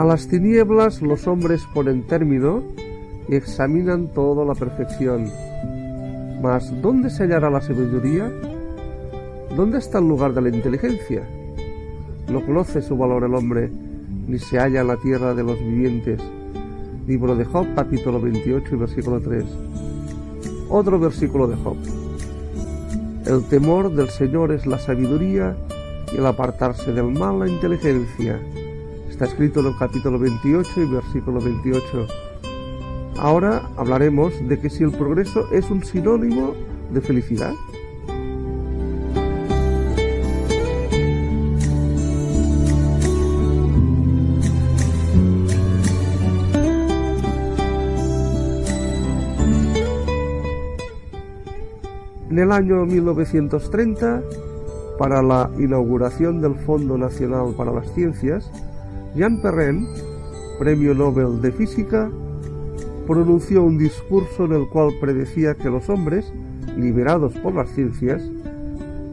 A las tinieblas los hombres ponen término y examinan todo a la perfección. Mas, ¿dónde se hallará la sabiduría? ¿Dónde está el lugar de la inteligencia? No conoce su valor el hombre, ni se halla en la tierra de los vivientes. Libro de Job, capítulo 28 y versículo 3. Otro versículo de Job. El temor del Señor es la sabiduría y el apartarse del mal la inteligencia. Está escrito en el capítulo 28 y versículo 28. Ahora hablaremos de que si el progreso es un sinónimo de felicidad. En el año 1930, para la inauguración del Fondo Nacional para las Ciencias, Jean Perrin, Premio Nobel de Física, pronunció un discurso en el cual predecía que los hombres, liberados por las ciencias,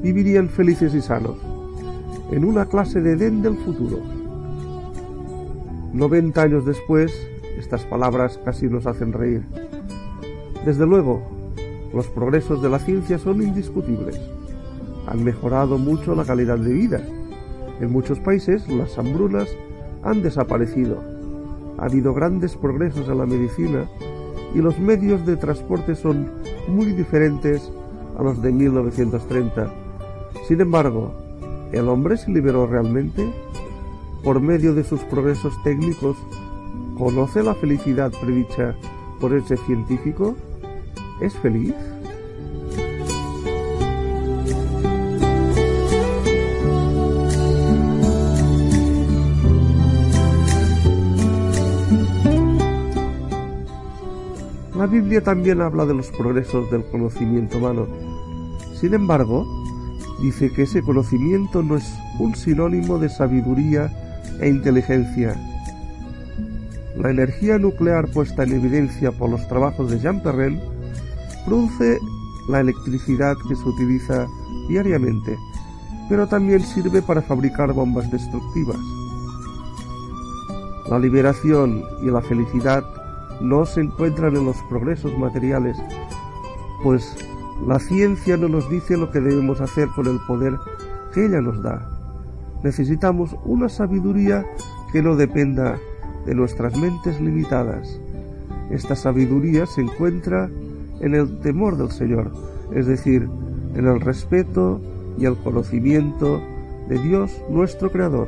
vivirían felices y sanos, en una clase de Edén del futuro. 90 años después, estas palabras casi nos hacen reír. Desde luego, los progresos de la ciencia son indiscutibles. Han mejorado mucho la calidad de vida. En muchos países las hambrunas han desaparecido. Ha habido grandes progresos en la medicina y los medios de transporte son muy diferentes a los de 1930. Sin embargo, ¿el hombre se liberó realmente? Por medio de sus progresos técnicos, ¿conoce la felicidad predicha por ese científico? ¿Es feliz? La Biblia también habla de los progresos del conocimiento humano. Sin embargo, dice que ese conocimiento no es un sinónimo de sabiduría e inteligencia. La energía nuclear puesta en evidencia por los trabajos de Jean Perrin produce la electricidad que se utiliza diariamente, pero también sirve para fabricar bombas destructivas. La liberación y la felicidad no se encuentran en los progresos materiales, pues la ciencia no nos dice lo que debemos hacer con el poder que ella nos da. Necesitamos una sabiduría que no dependa de nuestras mentes limitadas. Esta sabiduría se encuentra en el temor del Señor, es decir, en el respeto y el conocimiento de Dios nuestro Creador.